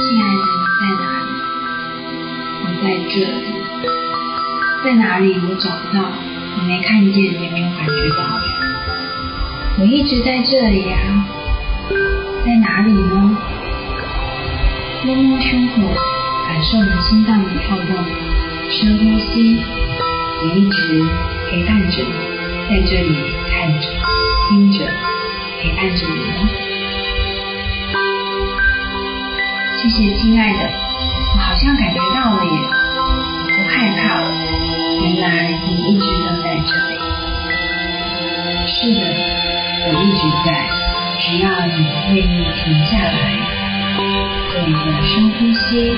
亲爱的，你在哪里？我在这里。在哪里？我找不到，你没看见，也没有感觉到。我一直在这里、啊。在哪里呢？摸摸胸口，感受你心脏的跳动，深呼吸。我一直陪伴着你，在这里看着、听着，陪伴着你。谢谢，亲爱的，我好像感觉到了耶，我害怕了。原来你一直都在这里。是的，我一直在，只要你愿意停下来，做一个深呼吸，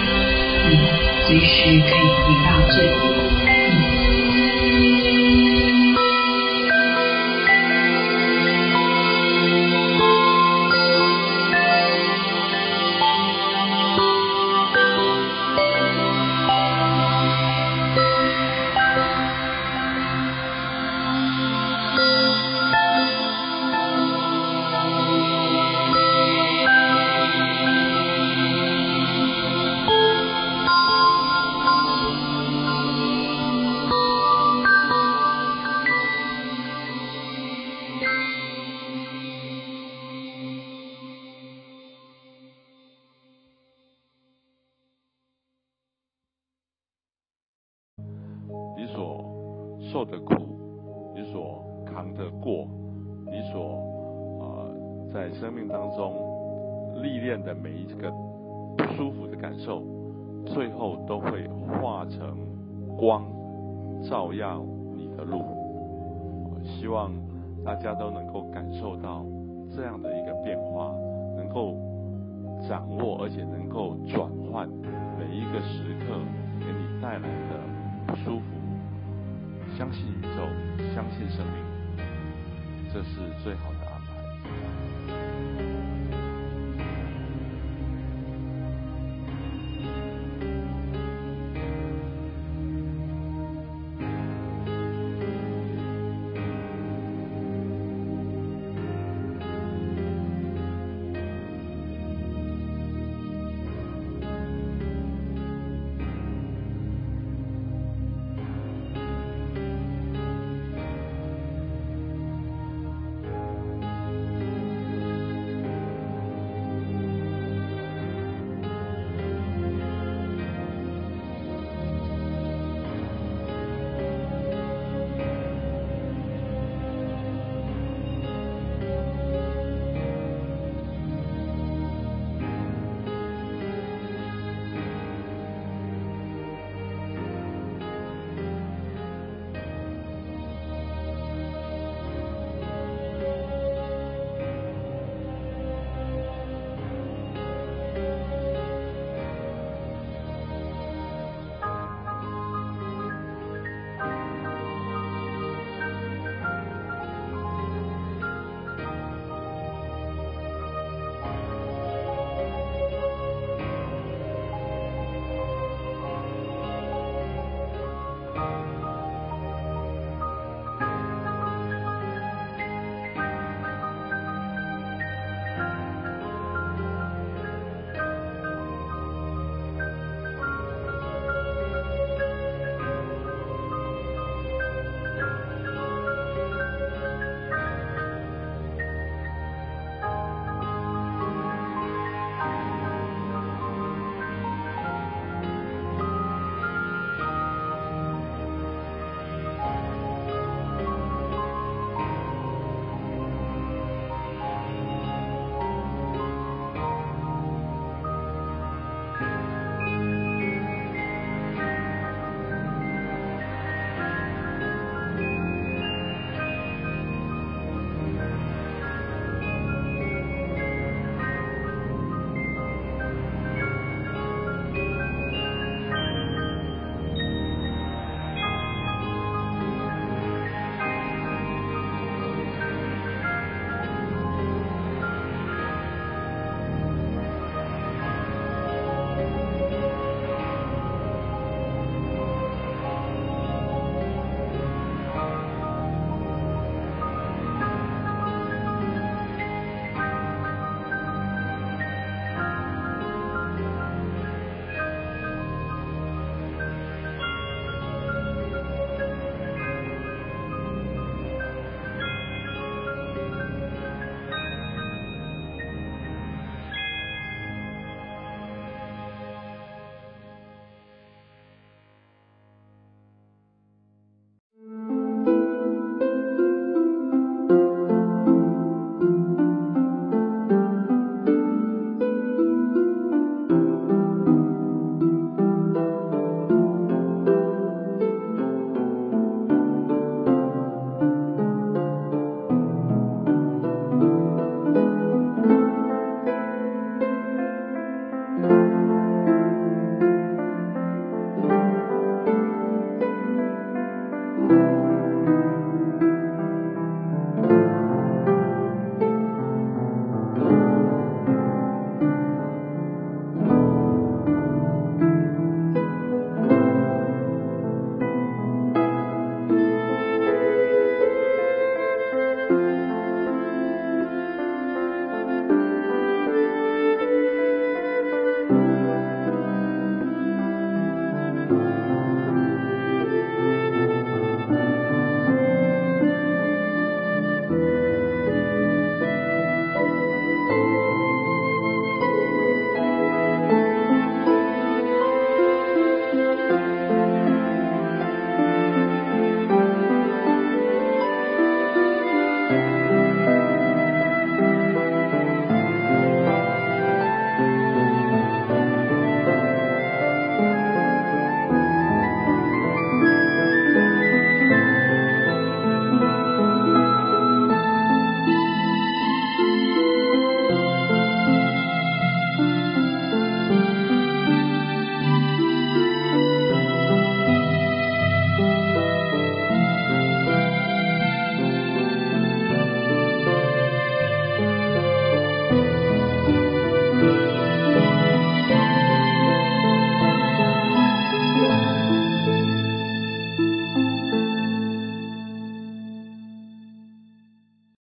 你随时可以回到这里。受的苦，你所扛得过，你所呃在生命当中历练的每一个不舒服的感受，最后都会化成光，照耀你的路。我希望大家都能够感受到这样的一个变化，能够掌握，而且能够转换每一个时刻给你带来的不舒服。相信宇宙，相信生命，这是最好的。